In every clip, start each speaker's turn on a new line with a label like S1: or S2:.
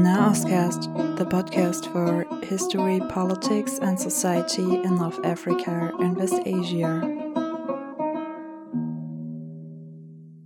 S1: Naoscast, the podcast for history, politics, and society in North Africa and West Asia.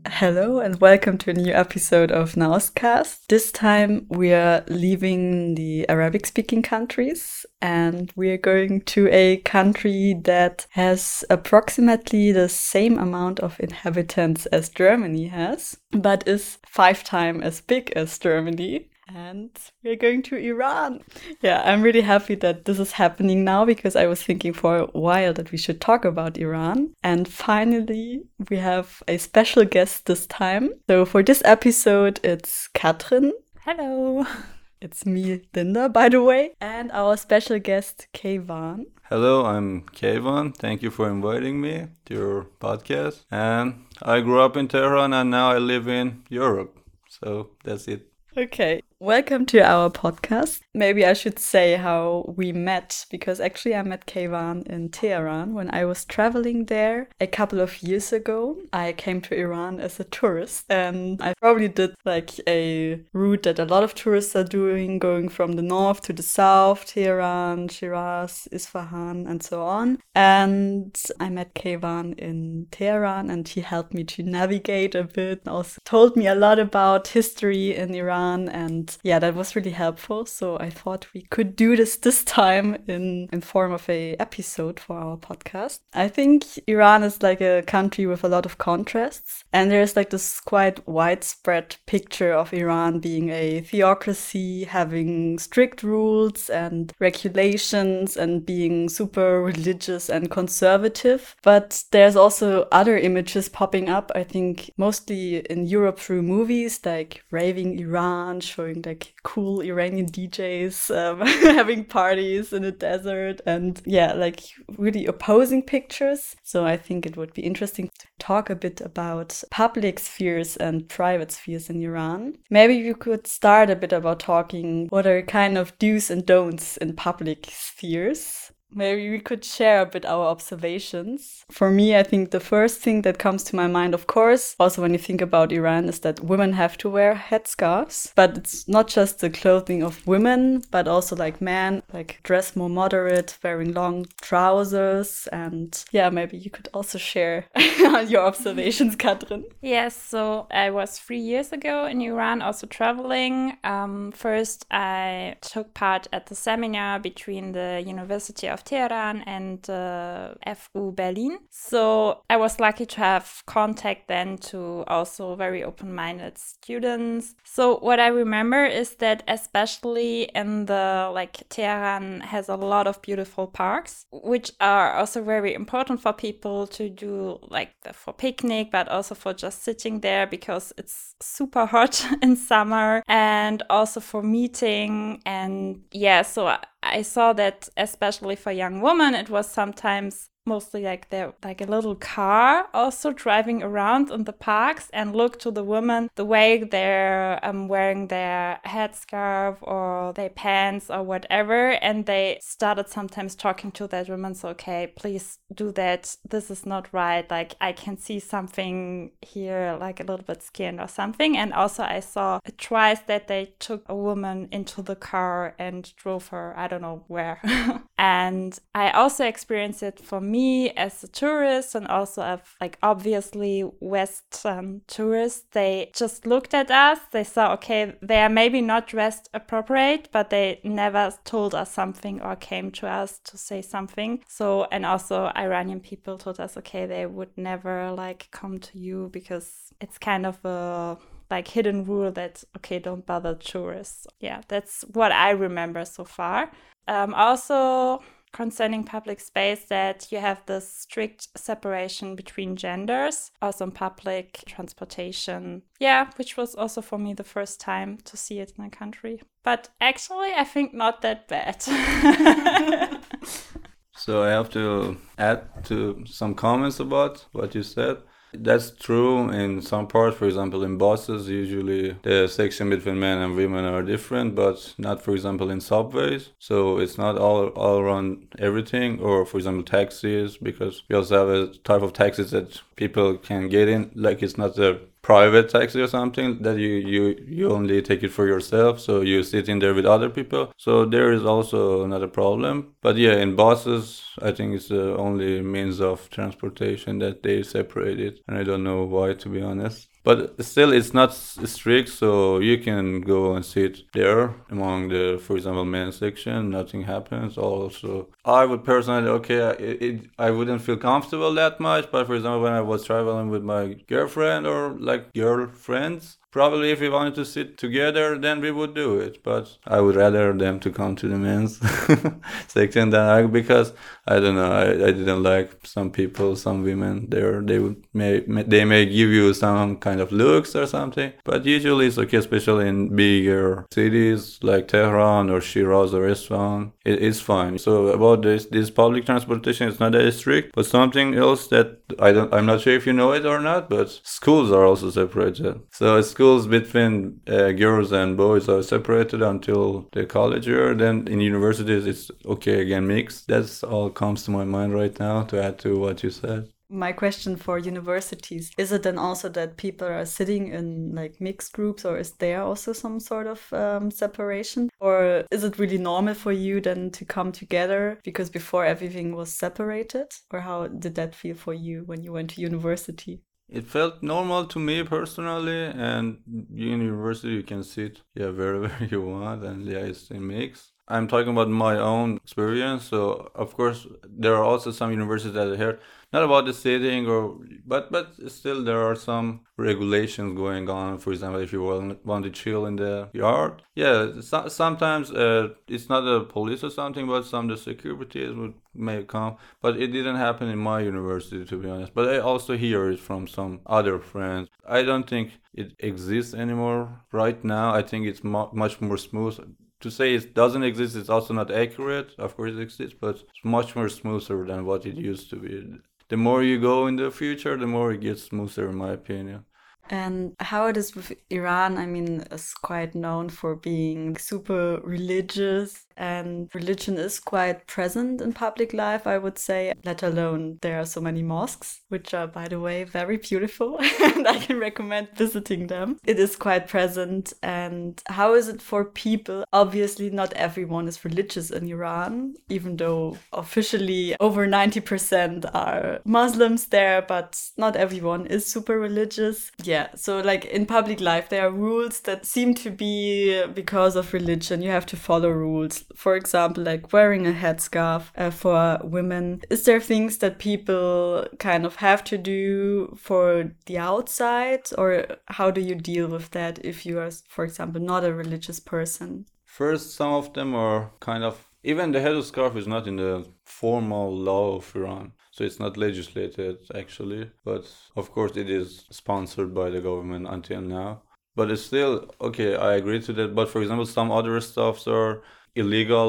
S2: Hello and welcome to a new episode of Naoscast. This time we are leaving the Arabic speaking countries and we are going to a country that has approximately the same amount of inhabitants as Germany has, but is five times as big as Germany and we're going to Iran. Yeah, I'm really happy that this is happening now because I was thinking for a while that we should talk about Iran. And finally, we have a special guest this time. So for this episode, it's Katrin.
S3: Hello.
S2: It's me, Linda, by the way, and our special guest, Kayvan.
S4: Hello, I'm Kayvan. Thank you for inviting me to your podcast. And I grew up in Tehran and now I live in Europe. So that's it.
S2: Okay, welcome to our podcast. Maybe I should say how we met because actually I met Kayvan in Tehran when I was traveling there a couple of years ago. I came to Iran as a tourist and I probably did like a route that a lot of tourists are doing, going from the north to the south, Tehran, Shiraz, Isfahan, and so on. And I met Kayvan in Tehran and he helped me to navigate a bit and also told me a lot about history in Iran and yeah, that was really helpful. So I thought we could do this this time in in form of a episode for our podcast. I think Iran is like a country with a lot of contrasts, and there's like this quite widespread picture of Iran being a theocracy, having strict rules and regulations, and being super religious and conservative. But there's also other images popping up. I think mostly in Europe through movies like Raving Iran, showing like cool Iranian DJs um, having parties in the desert and yeah, like really opposing pictures. So I think it would be interesting to talk a bit about public spheres and private spheres in Iran. Maybe you could start a bit about talking what are kind of do's and don'ts in public spheres. Maybe we could share a bit our observations. For me, I think the first thing that comes to my mind, of course, also when you think about Iran, is that women have to wear headscarves. But it's not just the clothing of women, but also like men, like dress more moderate, wearing long trousers. And yeah, maybe you could also share your observations, Katrin.
S3: Yes, so I was three years ago in Iran, also traveling. Um, first, I took part at the seminar between the University of Tehran and uh, FU Berlin. So I was lucky to have contact then to also very open minded students. So what I remember is that especially in the like Tehran has a lot of beautiful parks, which are also very important for people to do like for picnic, but also for just sitting there because it's super hot in summer and also for meeting. And yeah, so I saw that especially for young women, it was sometimes mostly like they're like a little car also driving around in the parks and look to the women the way they're um, wearing their headscarf or their pants or whatever. And they started sometimes talking to that woman so okay please do that. This is not right. Like i can see something here like a little bit skinned or something. And also i saw twice that they took a woman into the car and drove her i don't know where. And i also experienced it for me me as a tourist and also of like obviously Western tourists, they just looked at us. They saw, okay, they are maybe not dressed appropriate, but they never told us something or came to us to say something. So, and also Iranian people told us, okay, they would never like come to you because it's kind of a like hidden rule that okay don't bother tourists yeah that's what i remember so far um, also concerning public space that you have this strict separation between genders, also in public transportation. Yeah, which was also for me the first time to see it in a country. But actually, I think not that bad.
S4: so I have to add to some comments about what you said. That's true in some parts. For example, in buses, usually the section between men and women are different, but not, for example, in subways. So it's not all all around everything. Or for example, taxis, because we also have a type of taxis that people can get in. Like it's not a private taxi or something that you you you only take it for yourself so you sit in there with other people. So there is also another problem. But yeah in buses i think it's the only means of transportation that they separate it and i don't know why to be honest. But still it's not strict so you can go and sit there among the for example men's section nothing happens. Also i would personally okay it, it, i wouldn't feel comfortable that much but for example when i was traveling with my girlfriend or like girlfriends probably if we wanted to sit together then we would do it but i would rather them to come to the men's section than i because i don't know I, I didn't like some people some women there they would may, may they may give you some kind of looks or something but usually it's okay especially in bigger cities like tehran or shiraz or isfahan it, it's fine. So about this this public transportation is not that strict but something else that i don't i'm not sure if you know it or not but schools are also separated so schools between uh, girls and boys are separated until the college year. Then in universities, it's okay again mixed. That's all comes to my mind right now to add to what you said.
S2: My question for universities is it then also that people are sitting in like mixed groups, or is there also some sort of um, separation? Or is it really normal for you then to come together because before everything was separated? Or how did that feel for you when you went to university?
S4: it felt normal to me personally and in university you can sit yeah wherever you want and yeah it's a mix i'm talking about my own experience so of course there are also some universities that are here not about the sitting or but but still there are some regulations going on. For example if you want, want to chill in the yard yeah so, sometimes uh, it's not the police or something but some the security would may come but it didn't happen in my university to be honest. But i also hear it from some other friends. I don't think it exists anymore right now. I think it's mu- much more smooth. To say it doesn't exist is also not accurate. Of course, it exists, but it's much more smoother than what it used to be the more you go in the future, the more it gets smoother, in my opinion.
S2: And how it is with Iran, I mean, is quite known for being super religious and religion is quite present in public life, I would say, let alone there are so many mosques, which are, by the way, very beautiful and I can recommend visiting them. It is quite present. And how is it for people? Obviously, not everyone is religious in Iran, even though officially over 90% are Muslims there, but not everyone is super religious. Yeah, so like in public life, there are rules that seem to be because of religion. You have to follow rules for example, like wearing a headscarf uh, for women? Is there things that people kind of have to do for the outside, or how do you deal with that if you are, for example, not a religious person?
S4: First, some of them are kind of even the headscarf is not in the formal law of Iran so it's not legislated actually but of course it is sponsored by the government until now. But it's still okay i agree to that. But for example some other stuffs are illegal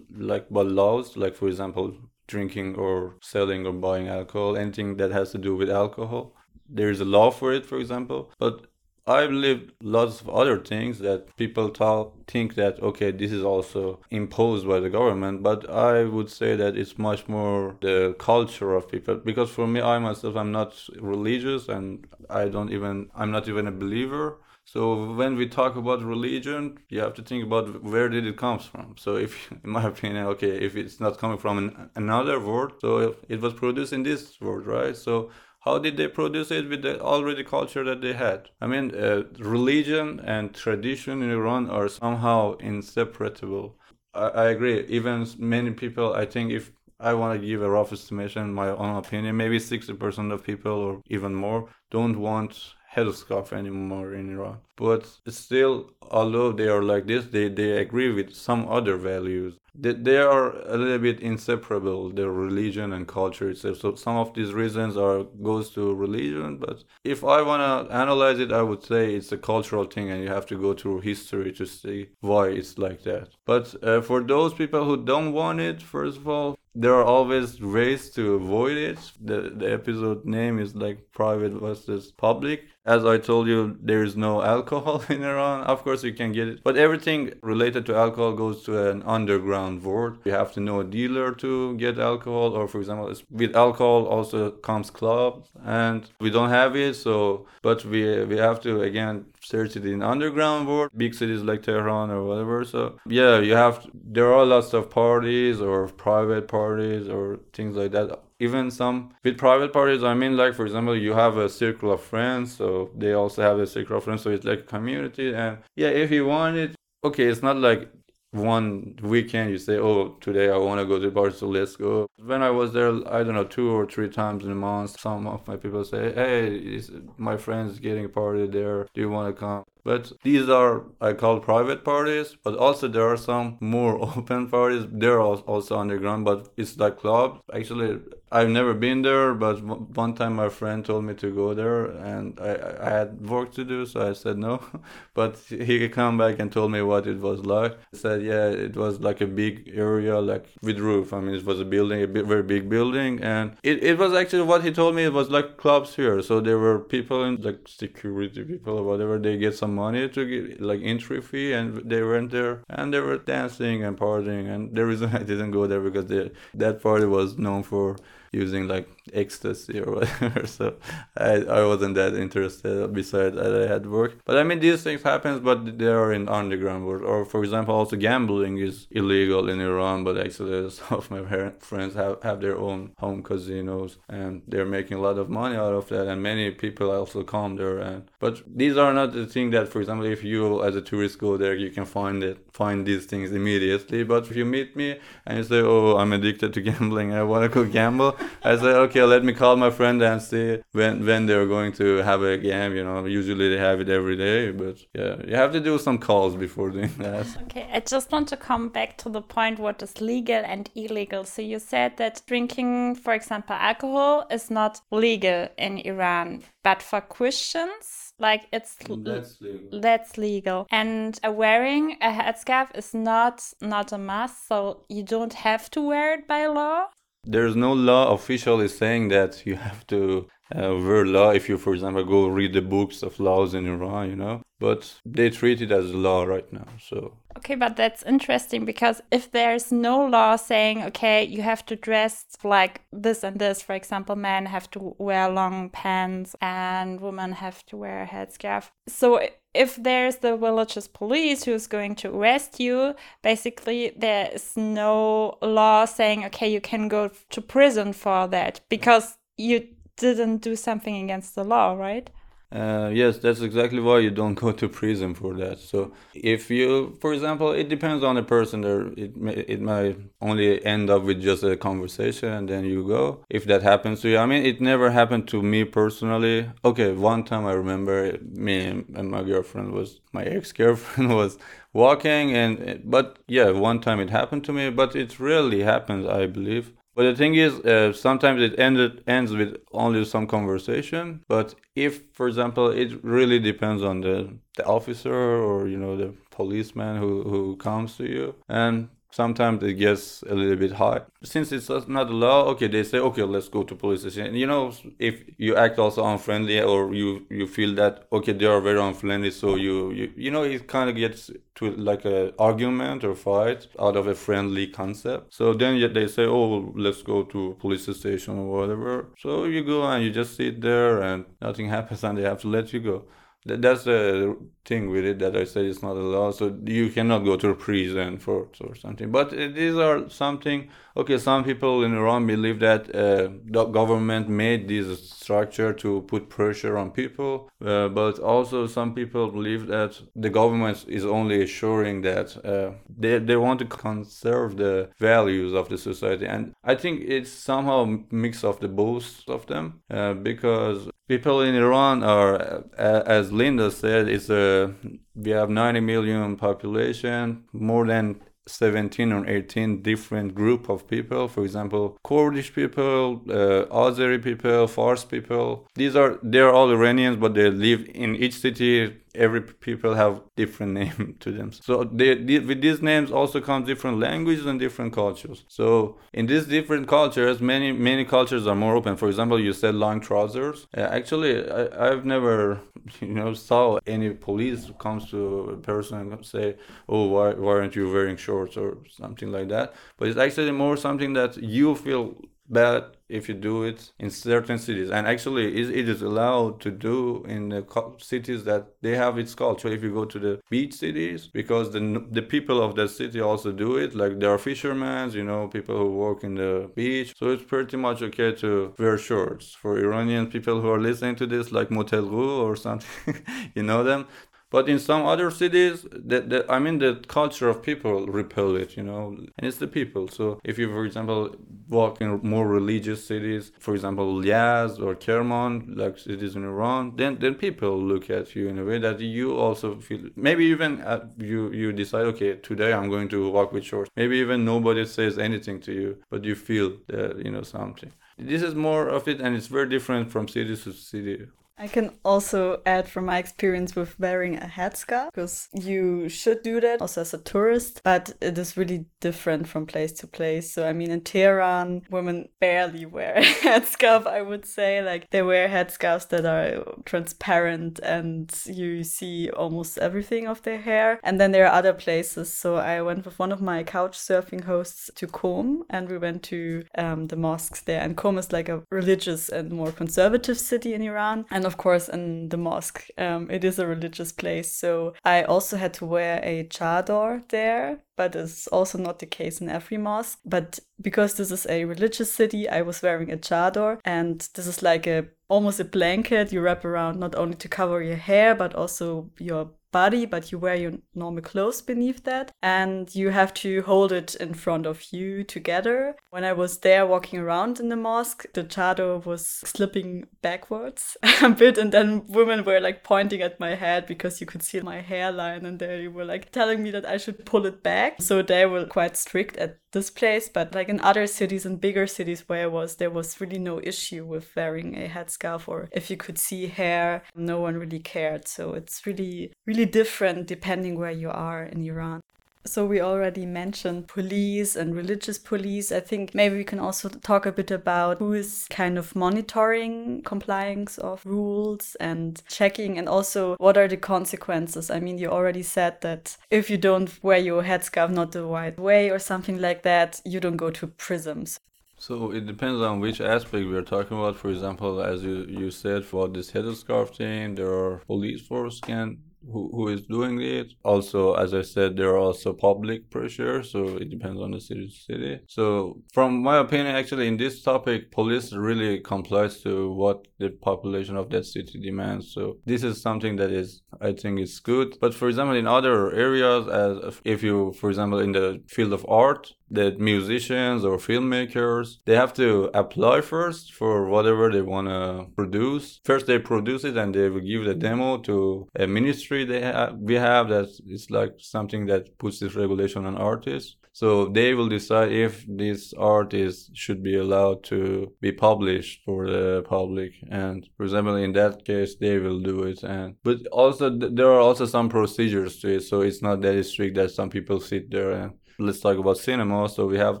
S4: like but laws like for example drinking or selling or buying alcohol anything that has to do with alcohol. There is a law for it for example. But I believe lots of other things that people talk, think that okay, this is also imposed by the government, but I would say that it's much more the culture of people. Because for me, I myself, I'm not religious, and I don't even, I'm not even a believer. So when we talk about religion, you have to think about where did it comes from. So if, in my opinion, okay, if it's not coming from an, another world, so it was produced in this world, right? So how did they produce it with the already culture that they had? I mean, uh, religion and tradition in Iran are somehow inseparable. I, I agree. Even many people, I think, if I want to give a rough estimation, my own opinion, maybe 60% of people or even more don't want headscarf anymore in Iran. But still, although they are like this, they, they agree with some other values. They, they are a little bit inseparable, their religion and culture itself. So some of these reasons are goes to religion. But if I want to analyze it, I would say it's a cultural thing and you have to go through history to see why it's like that. But uh, for those people who don't want it, first of all, there are always ways to avoid it. The the episode name is like private versus public. As I told you, there is no alcohol in Iran. Of course, you can get it, but everything related to alcohol goes to an underground world. You have to know a dealer to get alcohol, or for example, with alcohol also comes clubs, and we don't have it. So, but we we have to again search it in underground world, big cities like Tehran or whatever. So yeah, you have there are lots of parties or private parties or things like that even some with private parties i mean like for example you have a circle of friends so they also have a circle of friends so it's like a community and yeah if you want it okay it's not like one weekend you say oh today i want to go to bar so let's go when i was there i don't know two or three times in a month some of my people say hey my friends getting a party there. Do you want to come? But these are i call private parties but also there are some more open parties. They're also underground but it's like clubs. Actually I've never been there, but one time my friend told me to go there, and I, I had work to do, so I said no. but he came back and told me what it was like. He said, yeah, it was like a big area, like with roof. I mean, it was a building, a very big building, and it, it was actually what he told me. It was like clubs here, so there were people in like security people or whatever. They get some money to get like entry fee, and they went there and they were dancing and partying. And the reason I didn't go there because the, that party was known for using like ecstasy or whatever. so I, I wasn't that interested besides that I had work. But I mean these things happens but they are in underground world. Or for example also gambling is illegal in Iran but actually some of my friends have, have their own home casinos and they're making a lot of money out of that and many people also come there and but these are not the thing that for example if you as a tourist go there you can find it find these things immediately. But if you meet me and you say, "Oh, I'm addicted to gambling. I want to go gamble," I say, "Okay, let me call my friend and see when when they're going to have a game." You know, usually they have it every day, but yeah, you have to do some calls before doing that.
S3: Okay, I just want to come back to the point: what is legal and illegal. So you said that drinking, for example, alcohol is not legal in Iran, but for Christians like it's
S4: that's legal.
S3: that's legal. And uh, wearing a headscarf is not not a must, so you don't have to wear it by law.
S4: There's no law officially saying that you have to uh, wear law if you, for example, go read the books of laws in Iran, you know. But they treat it as law right now, so
S3: Okay, but that's interesting because if there's no law saying, okay, you have to dress like this and this, for example, men have to wear long pants and women have to wear a headscarf. So if there's the village's police who's going to arrest you, basically there is no law saying, okay, you can go to prison for that because you didn't do something against the law, right?
S4: Uh, yes, that's exactly why you don't go to prison for that. So if you, for example, it depends on the person. There, it may, it might only end up with just a conversation and then you go. If that happens to you, I mean, it never happened to me personally. Okay, one time I remember me and my girlfriend was my ex girlfriend was walking, and but yeah, one time it happened to me, but it rarely happens, I believe. But the thing is, uh, sometimes it ended ends with only some conversation. But if, for example, it really depends on the the officer or you know the policeman who who comes to you, and sometimes it gets a little bit high. Since it's not law, okay, they say, okay, let's go to police station. You know, if you act also unfriendly or you, you feel that, okay, they are very unfriendly, so you, you, you know, it kind of gets to like a argument or fight out of a friendly concept. So then they say, oh, let's go to police station or whatever. So you go and you just sit there and nothing happens and they have to let you go that's the thing with it that I said it's not a law, so you cannot go to prison for or something. But uh, these are something. Okay, some people in Iran believe that uh, the government made this structure to put pressure on people, uh, but also some people believe that the government is only assuring that uh, they they want to conserve the values of the society, and I think it's somehow mix of the both of them uh, because people in Iran are, as Linda said, it's a we have 90 million population, more than 17 or 18 different group of people for example kurdish people uh, azeri people fars people. These are they're all iranians but they live in each city every people have different name to them. So they, they, with these names also come different languages and different cultures. So in these different cultures, many many cultures are more open. For example, you said long trousers. Uh, actually, I, I've never you know saw any police comes to a person and say, "Oh, why why aren't you wearing shorts?" or something like that. But it's actually more something that you feel bad if you do it in certain cities and actually it is allowed to do in the cities that they have its culture. If you go to the beach cities because the the people of that city also do it like there are fishermen you know people who work in the beach. So it's pretty much okay to wear shorts. For iranian people who are listening to this like motel or something you know them but in some other cities, the, I mean, the culture of people repel it, you know, and it's the people. So if you, for example, walk in more religious cities, for example, Yazd or Kerman, like cities in Iran, then then people look at you in a way that you also feel. Maybe even uh, you you decide, okay, today I'm going to walk with shorts. Maybe even nobody says anything to you, but you feel that you know something. This is more of it, and it's very different from city to city.
S2: I can also add from my experience with wearing a headscarf because you should do that also as a tourist, but it is really different from place to place. So, I mean, in Tehran, women barely wear a headscarf, I would say. Like, they wear headscarves that are transparent and you see almost everything of their hair. And then there are other places. So, I went with one of my couch surfing hosts to Qom and we went to um, the mosques there. And Qom is like a religious and more conservative city in Iran. And and of course in the mosque. Um, it is a religious place, so I also had to wear a chador there, but it's also not the case in every mosque. But because this is a religious city, I was wearing a chador, and this is like a almost a blanket you wrap around not only to cover your hair but also your body, but you wear your normal clothes beneath that. And you have to hold it in front of you together. When I was there walking around in the mosque, the chador was slipping backwards a bit. And then women were like pointing at my head because you could see my hairline. And they were like telling me that I should pull it back. So they were quite strict at this place. But like in other cities and bigger cities where I was, there was really no issue with wearing a headscarf or if you could see hair, no one really cared. So it's really, really different depending where you are in Iran. So we already mentioned police and religious police. I think maybe we can also talk a bit about who is kind of monitoring compliance of rules and checking and also what are the consequences. I mean, you already said that if you don't wear your headscarf not the right way or something like that, you don't go to prisons.
S4: So it depends on which aspect we are talking about. For example, as you, you said, for this headscarf thing, there are police force can who, who is doing it. Also, as I said, there are also public pressure, so it depends on the city to city. So, from my opinion, actually, in this topic, police really complies to what the population of that city demands. So, this is something that is, I think, is good. But for example, in other areas, as if you, for example, in the field of art, that musicians or filmmakers they have to apply first for whatever they want to produce. First they produce it and they will give the demo to a ministry they we have that it's like something that puts this regulation on artists. So they will decide if this art is should be allowed to be published for the public. And for example in that case they will do it. And but also th- there are also some procedures to it. So it's not that strict that some people sit there and let's talk about cinema. So we have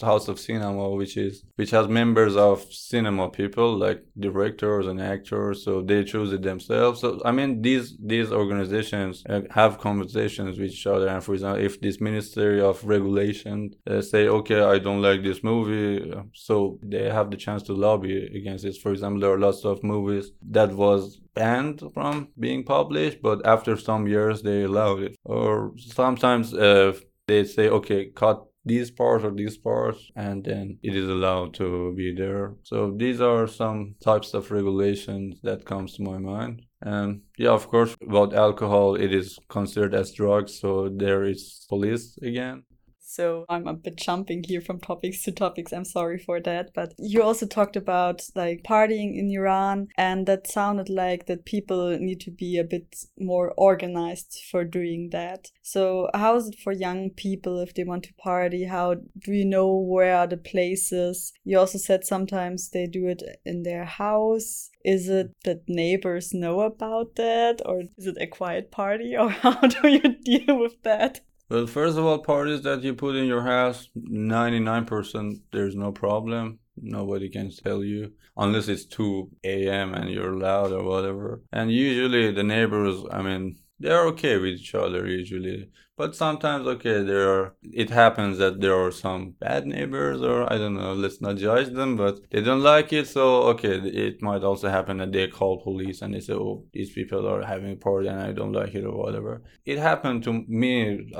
S4: House of Cinema, which is which has members of cinema people like directors and actors. So they choose it themselves. So I mean, these these organizations uh, have conversations with each other. And for example, if this Ministry of Regulation uh, say, okay, I don't like this movie, so they have the chance to lobby against this. For example, there are lots of movies that was banned from being published, but after some years they allowed it. Or sometimes uh, they say, okay, cut these parts or these parts, and then it is allowed to be there. So these are some types of regulations that comes to my mind. And yeah, of course, about alcohol, it is considered as drugs, so there is police again.
S2: So I'm a bit jumping here from topics to topics. I'm sorry for that. But you also talked about like partying in Iran, and that sounded like that people need to be a bit more organized for doing that. So how is it for young people if they want to party? How do you know where are the places? You also said sometimes they do it in their house. Is it that neighbors know about that, or is it a quiet party, or how do you deal with that?
S4: Well, first of all, parties that you put in your house, 99% there's no problem. Nobody can tell you unless it's 2 a.m. and you're loud or whatever. And usually the neighbors, I mean, they're okay with each other usually but sometimes okay there are it happens that there are some bad neighbors or i don't know let's not judge them but they don't like it so okay it might also happen that they call police and they say oh these people are having a party and i don't like it or whatever it happened to me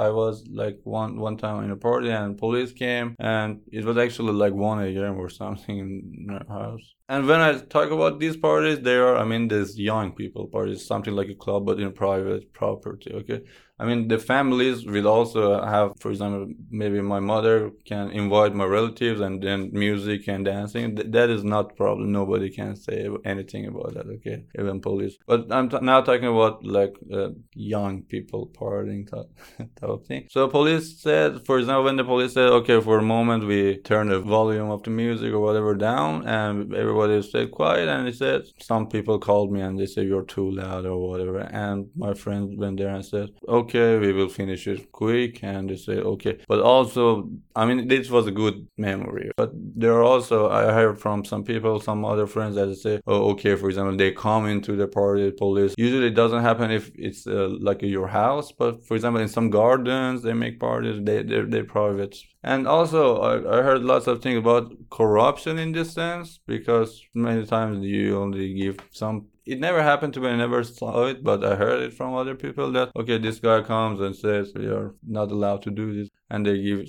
S4: i was like one one time in a party and police came and it was actually like 1 a.m or something in our house and when I talk about these parties, they are, I mean, there's young people parties, something like a club, but in private property. Okay. I mean, the families will also have, for example, maybe my mother can invite my relatives and then music and dancing. Th- that is not problem. Nobody can say anything about that, okay? Even police. But I'm t- now talking about like uh, young people partying type, of thing. So police said, for example, when the police said, okay, for a moment we turn the volume of the music or whatever down and everybody stayed quiet and they said, some people called me and they said, you're too loud or whatever. And my friend went there and said, okay, okay, we will finish it quick. And they say, okay. But also, I mean, this was a good memory. But there are also, I heard from some people, some other friends that say, oh, okay, for example, they come into the party, police. Usually it doesn't happen if it's uh, like your house. But for example, in some gardens, they make parties, they, they're, they're private. And also, I, I heard lots of things about corruption in this sense because many times you only give some it never happened to me. I never saw it, but I heard it from other people that okay, this guy comes and says we are not allowed to do this and they give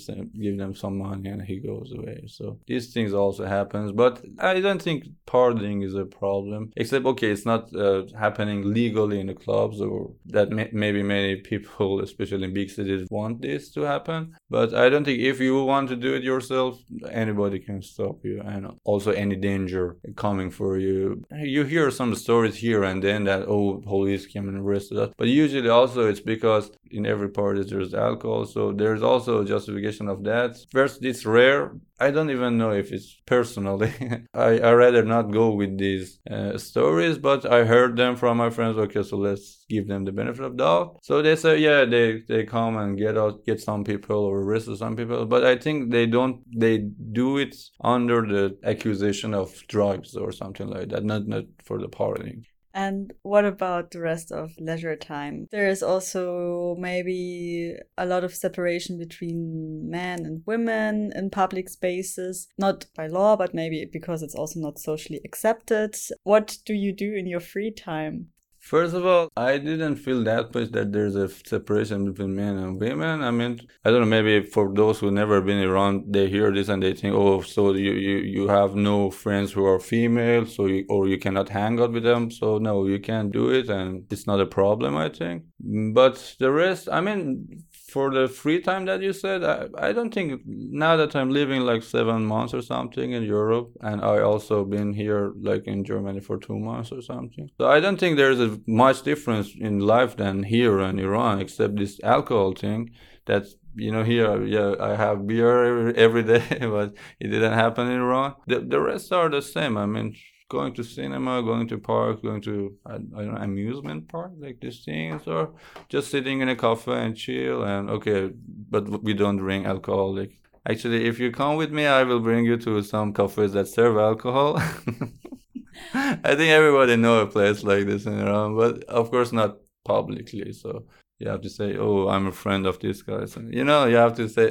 S4: give them some money and he goes away. So these things also happens, but I don't think pardoning is a problem. Except okay, it's not uh, happening legally in the clubs or that may- maybe many people, especially in big cities, want this to happen. But I don't think if you want to do it yourself, anybody can stop you, and also any danger coming for you. You hear some stories here and then that oh, police came and arrested us, but usually also it's because in every party there's alcohol, so there's also also justification of that. First, it's rare. I don't even know if it's personally. I I rather not go with these uh, stories, but I heard them from my friends. Okay, so let's give them the benefit of doubt. So they say, yeah, they they come and get out, get some people or arrest some people, but I think they don't. They do it under the accusation of drugs or something like that, not not for the partying.
S2: And what about the rest of leisure time? There is also maybe a lot of separation between men and women in public spaces, not by law, but maybe because it's also not socially accepted. What do you do in your free time?
S4: First of all, I didn't feel that much that there's a separation between men and women. I mean, I don't know, maybe for those who never been around, they hear this and they think, oh, so you, you, you have no friends who are female, so you, or you cannot hang out with them. So no, you can't do it and it's not a problem, I think. But the rest, I mean, for the free time that you said, I, I don't think now that I'm living like seven months or something in Europe, and I also been here like in Germany for two months or something. So I don't think there's a much difference in life than here in Iran, except this alcohol thing. That's you know here yeah I have beer every day, but it didn't happen in Iran. The the rest are the same. I mean going to cinema, going to park, going to I, I don't know, amusement park like these things, or just sitting in a cafe and chill. And okay, but we don't drink alcohol. Like actually, if you come with me, I will bring you to some cafes that serve alcohol. I think everybody know a place like this in Iran, but of course not publicly. So you have to say, "Oh, I'm a friend of these guys." And, you know, you have to say,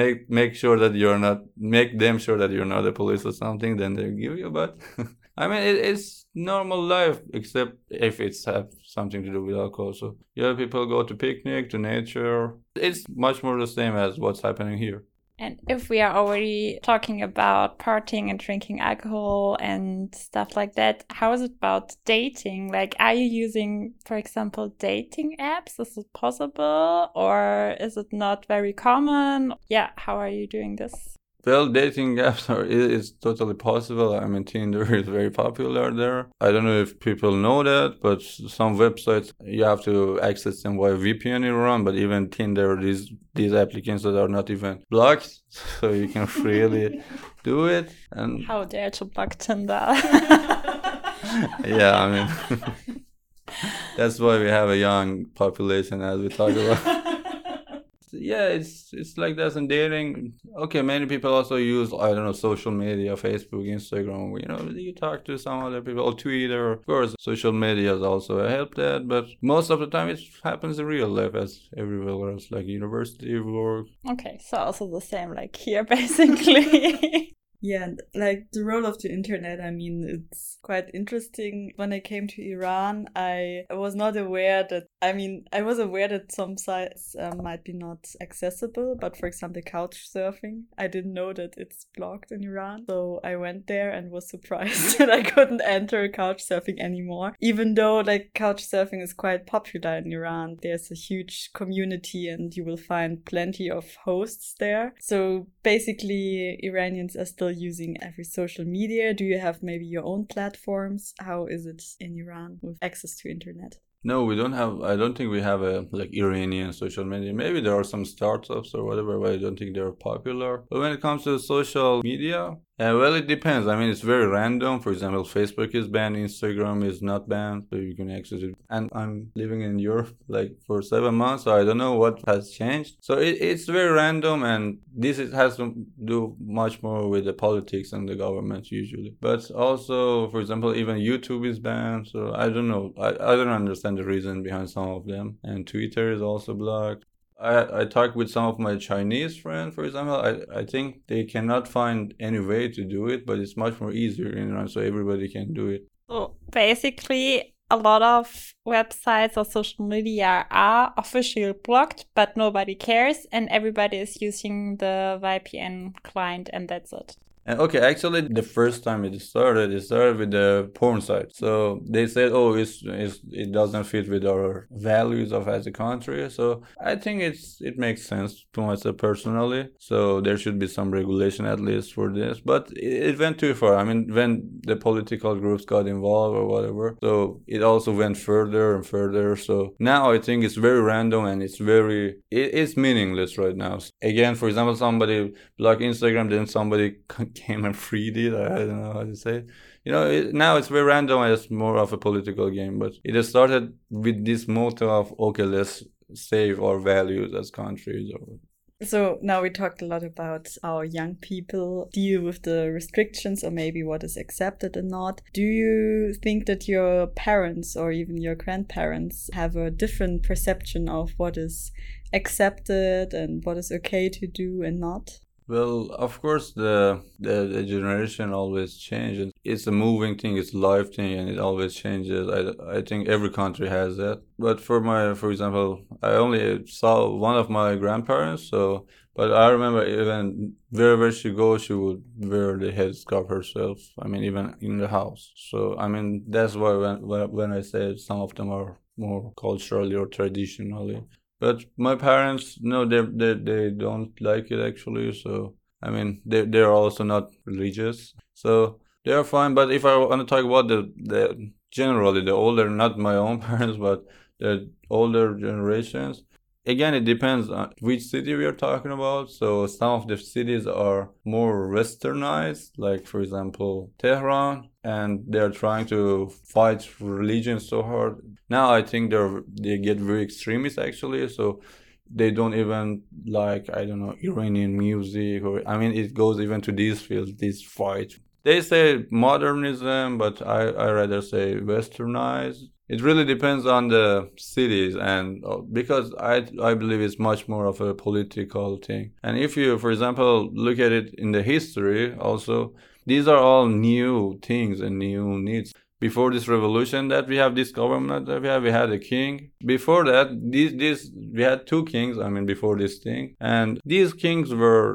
S4: make make sure that you're not, make them sure that you're not the police or something. Then they give you. But I mean, it, it's normal life, except if it's have something to do with alcohol. So yeah, people go to picnic, to nature. It's much more the same as what's happening here.
S3: And if we are already talking about partying and drinking alcohol and stuff like that, how is it about dating? Like, are you using, for example, dating apps? Is it possible or is it not very common? Yeah, how are you doing this?
S4: Well, dating apps are is totally possible. I mean, Tinder is very popular there. I don't know if people know that, but some websites you have to access them via VPN in Iran. But even Tinder, these these applicants that are not even blocked, so you can freely do it. And
S3: how dare to block Tinder?
S4: yeah, I mean, that's why we have a young population, as we talk about. Yeah, it's it's like that in dating. Okay, many people also use I don't know social media, Facebook, Instagram. You know, you talk to some other people, or Twitter. Of course, social media is also help that, but most of the time it happens in real life as everywhere else, like university work.
S3: Okay, so also the same like here, basically.
S2: Yeah, like the role of the internet, I mean, it's quite interesting. When I came to Iran, I was not aware that, I mean, I was aware that some sites um, might be not accessible, but for example, couch surfing, I didn't know that it's blocked in Iran. So I went there and was surprised that I couldn't enter couch surfing anymore. Even though, like, couch surfing is quite popular in Iran, there's a huge community and you will find plenty of hosts there. So basically, Iranians are still using every social media? Do you have maybe your own platforms? How is it in Iran with access to internet?
S4: No, we don't have. I don't think we have a like Iranian social media. Maybe there are some startups or whatever, but I don't think they're popular. But when it comes to social media, uh, well, it depends. I mean, it's very random. For example, Facebook is banned, Instagram is not banned, so you can access it. And I'm living in Europe like for seven months, so I don't know what has changed. So it, it's very random, and this is, has to do much more with the politics and the government usually. But also, for example, even YouTube is banned, so I don't know. I, I don't understand the reason behind some of them. And Twitter is also blocked. I, I talked with some of my Chinese friends, for example. I, I think they cannot find any way to do it, but it's much more easier in Iran, so everybody can do it.
S3: So basically, a lot of websites or social media are officially blocked, but nobody cares, and everybody is using the VPN client, and that's it.
S4: And okay, actually, the first time it started, it started with the porn site. So they said, "Oh, it's, it's it doesn't fit with our values of as a country." So I think it's it makes sense to myself personally. So there should be some regulation at least for this. But it, it went too far. I mean, when the political groups got involved or whatever, so it also went further and further. So now I think it's very random and it's very it, it's meaningless right now. Again, for example, somebody block Instagram, then somebody came and freed it. I don't know how to say it. You know, it, now it's very random. It's more of a political game, but it has started with this motto of okay, let's save our values as countries. Or...
S2: So now we talked a lot about how young people deal with the restrictions or maybe what is accepted and not. Do you think that your parents or even your grandparents have a different perception of what is accepted and what is okay to do and not?
S4: Well, of course, the, the, the generation always changes. It's a moving thing, it's a life thing, and it always changes. I, I think every country has that. But for my, for example, I only saw one of my grandparents, so. But I remember even wherever she goes, she would wear the headscarf herself. I mean, even in the house. So I mean, that's why when when I say some of them are more culturally or traditionally but my parents, no, they they they don't like it actually. So I mean, they they're also not religious, so they are fine. But if I want to talk about the the generally the older, not my own parents, but the older generations, again it depends on which city we are talking about. So some of the cities are more westernized like for example tehran and they're trying to fight religion so hard. Now i think they're they get very extremist actually. So they don't even like i don't know iranian music or i mean it goes even to these fields this fight. They say modernism but i i rather say westernized it really depends on the cities and uh, because I I believe it's much more of a political thing. And if you, for example, look at it in the history, also these are all new things and new needs before this revolution that we have this government that we have we had a king. Before that these this we had two kings i mean before this thing. And these kings were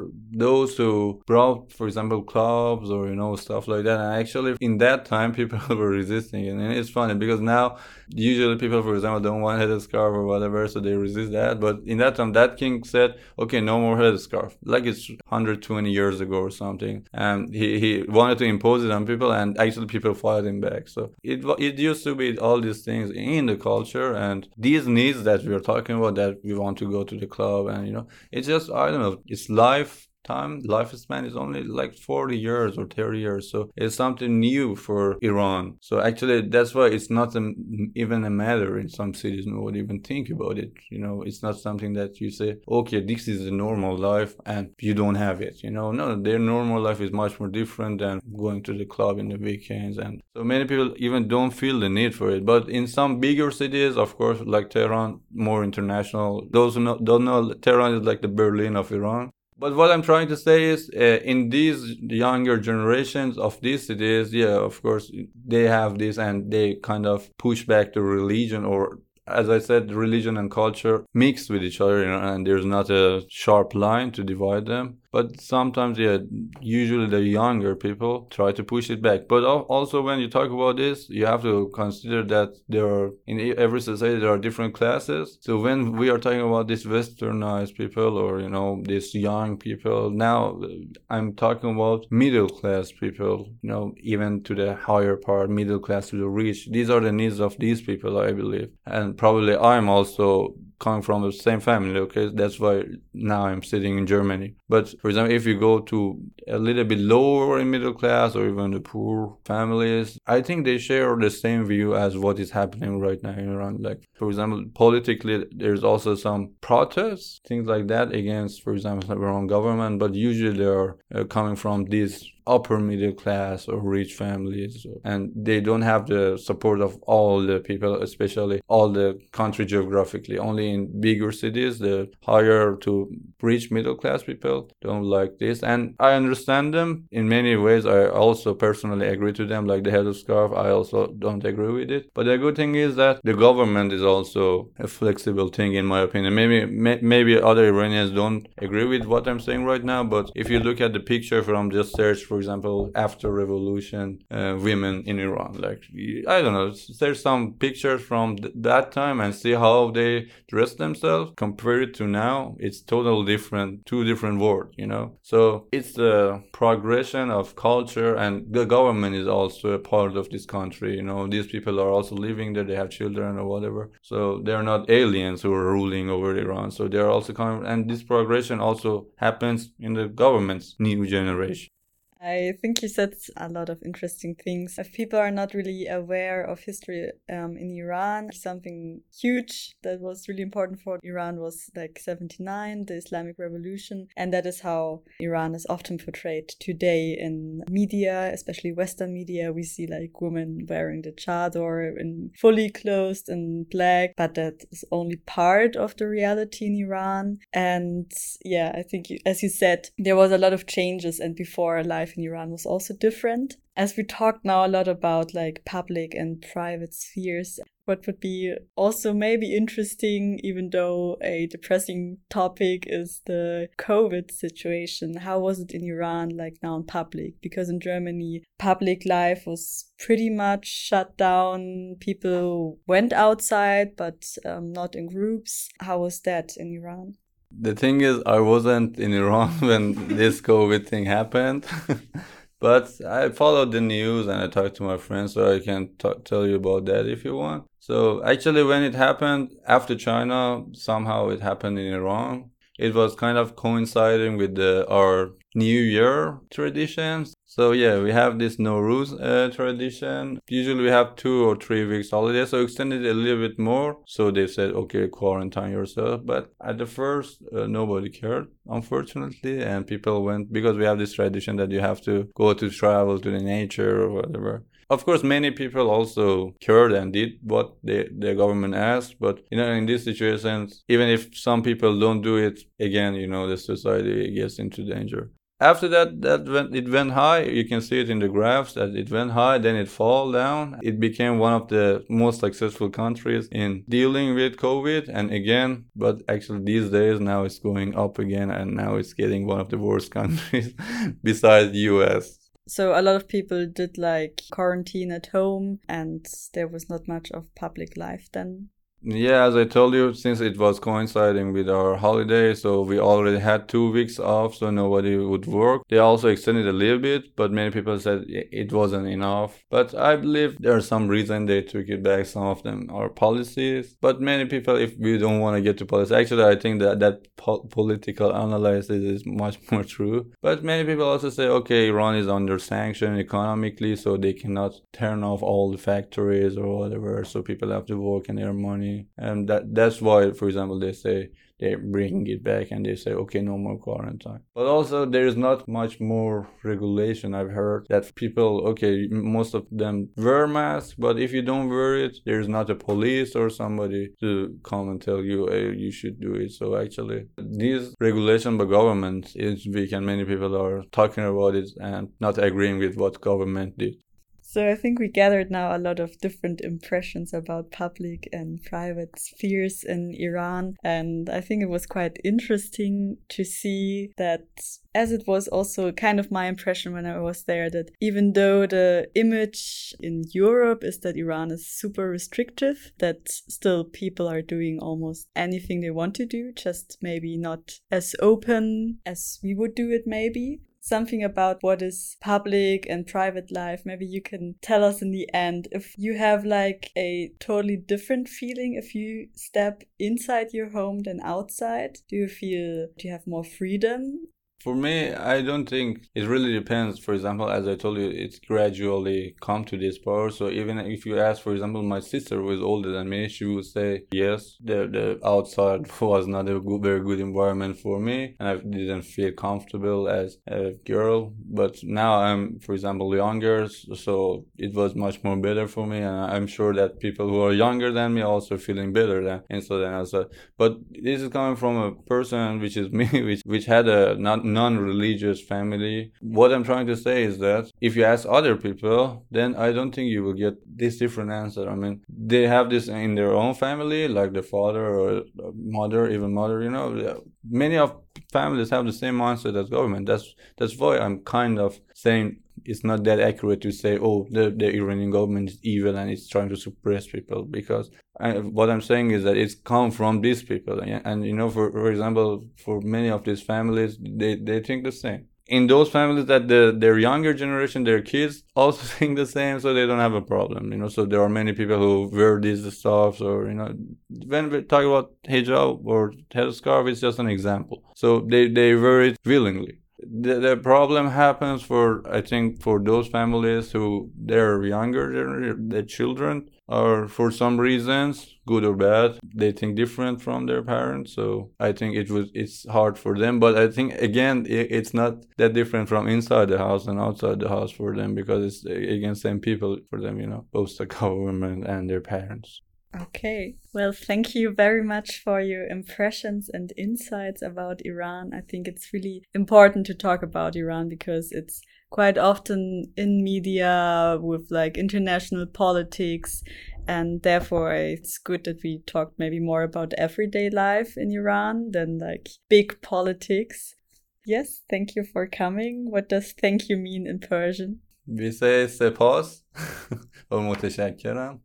S4: those who brought for example clubs or you know stuff like that. And actually in that time people were resisting and it's funny because now usually people for example don't want headscarf or whatever so they resist that. But in that time that king said okay no more headscarf like it's 120 years ago or something. And he, he wanted to impose it on people and actually people fought him back so it it used to be all these things in the culture and these needs that we are talking about that we want to go to the club and you know it's just I don't know it's life time lifespan is only like 40 years or 30 years. So it's something new for iran. So actually that's why it's not a, even a matter in some cities no one even think about it. You know it's not something that you say okay this is a normal life and you don't have it. You know no their normal life is much more different than going to the club in the weekends and so many people even don't feel the need for it. But in some bigger cities of course like tehran more international those who know, don't know tehran is like the berlin of iran but what I'm trying to say is, uh, in these younger generations of these cities, yeah, of course, they have this and they kind of push back the religion or as I said, religion and culture mixed with each other, you know, and there's not a sharp line to divide them but sometimes yeah usually the younger people try to push it back. But also when you talk about this you have to consider that there are in every society there are different classes. So when we are talking about these westernized people or you know these young people now uh, i'm talking about middle class people you know even to the higher part middle class to the rich. These are the needs of these people i believe. And probably i'm also coming from the same family okay? That's why now i'm sitting in germany. But for example if you go to a little bit lower in middle class or even the poor families i think they share the same view as what is happening right now in iran. Like for example politically there's also some protests things like that against for example the iran government but usually they are uh, coming from these upper middle class or rich families and they don't have the support of all the people especially all the country geographically. Only in bigger cities the higher to rich middle class people don't like this. And i understand them in many ways. I also personally agree to them like the headscarf i also don't agree with it. But the good thing is that the government is also a flexible thing in my opinion. Maybe may, maybe other iranians don't agree with what i'm saying right now but if you look at the picture from just search for for example, after revolution, uh, women in Iran. Like I don't know, there's some pictures from th- that time and see how they dress themselves compared to now. It's totally different, two different world, you know. So it's the progression of culture, and the government is also a part of this country. You know, these people are also living there; they have children or whatever. So they're not aliens who are ruling over Iran. So they're also coming, and this progression also happens in the government's new generation.
S2: I think you said a lot of interesting things. If people are not really aware of history um, in Iran, something huge that was really important for Iran was like 79, the Islamic Revolution. And that is how Iran is often portrayed today in media, especially Western media. We see like women wearing the chador and fully clothed in black, but that is only part of the reality in Iran. And yeah, I think, you, as you said, there was a lot of changes, and before life life in Iran was also different. As we talked now a lot about like public and private spheres, what would be also maybe interesting, even though a depressing topic, is the COVID situation. How was it in Iran, like now in public? Because in Germany, public life was pretty much shut down. People went outside, but um, not in groups. How was that in Iran?
S4: The thing is, I wasn't in Iran when this COVID thing happened. but I followed the news and I talked to my friends, so I can t- tell you about that if you want. So, actually, when it happened after China, somehow it happened in Iran. It was kind of coinciding with the, our New Year traditions. So yeah, we have this Nowruz uh, tradition. Usually we have two or three weeks holiday, so extended a little bit more. So they said, okay, quarantine yourself. But at the first, uh, nobody cared, unfortunately, and people went because we have this tradition that you have to go to travel to the nature or whatever. Of course, many people also cared and did what the, the government asked. But, you know, in these situations, even if some people don't do it, again, you know, the society gets into danger after that that went it went high. You can see it in the graphs that it went high then it fall down. It became one of the most successful countries in dealing with covid. And again but actually these days now it's going up again and now it's getting one of the worst countries besides us
S2: so a lot of people did like quarantine at home and there was not much of public life then
S4: Yeah, as I told you, since it was coinciding with our holiday, so we already had two weeks off, so nobody would work. They also extended a little bit, but many people said it wasn't enough. But I believe there's some reason they took it back. Some of them are policies, but many people, if we don't want to get to politics, actually, I think that that po- political analysis is much more true. But many people also say, okay, Iran is under sanction economically, so they cannot turn off all the factories or whatever, so people have to work and earn money and that that's why for example they say they bring it back and they say okay no more quarantine. But also there is not much more regulation i've heard that people okay most of them wear masks but if you don't wear it there's not a police or somebody to come and tell you hey, you should do it. So actually this regulation by government is weak and many people are talking about it and not agreeing with what government did
S2: so I think we gathered now a lot of different impressions about public and private spheres in Iran. And I think it was quite interesting to see that, as it was also kind of my impression when I was there, that even though the image in Europe is that Iran is super restrictive, that still people are doing almost anything they want to do, just maybe not as open as we would do it, maybe something about what is public and private life. Maybe you can tell us in the end if you have like a totally different feeling if you step inside your home than outside. Do you feel do you have more freedom
S4: for me, I don't think it really depends. For example, as I told you, it's gradually come to this power. So even if you ask, for example, my sister who is older than me, she would say yes. The the outside was not a good, very good environment for me, and I didn't feel comfortable as a girl. But now I'm, for example, younger, so it was much more better for me, and I'm sure that people who are younger than me also feeling better than instead than a. But this is coming from a person which is me, which which had a not non-religious family. What I'm trying to say is that if you ask other people, then I don't think you will get this different answer. I mean, they have this in their own family, like the father or mother, even mother. You know, many of families have the same mindset as government. That's that's why I'm kind of saying it's not that accurate to say, oh, the, the Iranian government is evil and it's trying to suppress people because I, what I'm saying is that it's come from these people. And, and, you know, for, for example, for many of these families, they, they think the same. In those families that the, their younger generation, their kids also think the same, so they don't have a problem, you know. So there are many people who wear these stuffs or, you know, when we talk about hijab or headscarf, it's just an example. So they, they wear it willingly the, the problem happens for i think for those families who they're younger their children are for some reasons good or bad they think different from their parents. So i think it was it's hard for them. But i think again it, it's not that different from inside the house and outside the house for them because it's again same people for them you know both the government and their parents
S2: Okay. Well, thank you very much for your impressions and insights about Iran. I think it's really important to talk about Iran because it's quite often in media with like international politics and therefore it's good that we talk maybe more about everyday life in Iran than like big politics. Yes, thank you for coming. What does thank you mean in Persian?
S4: We say sepas or متشکرم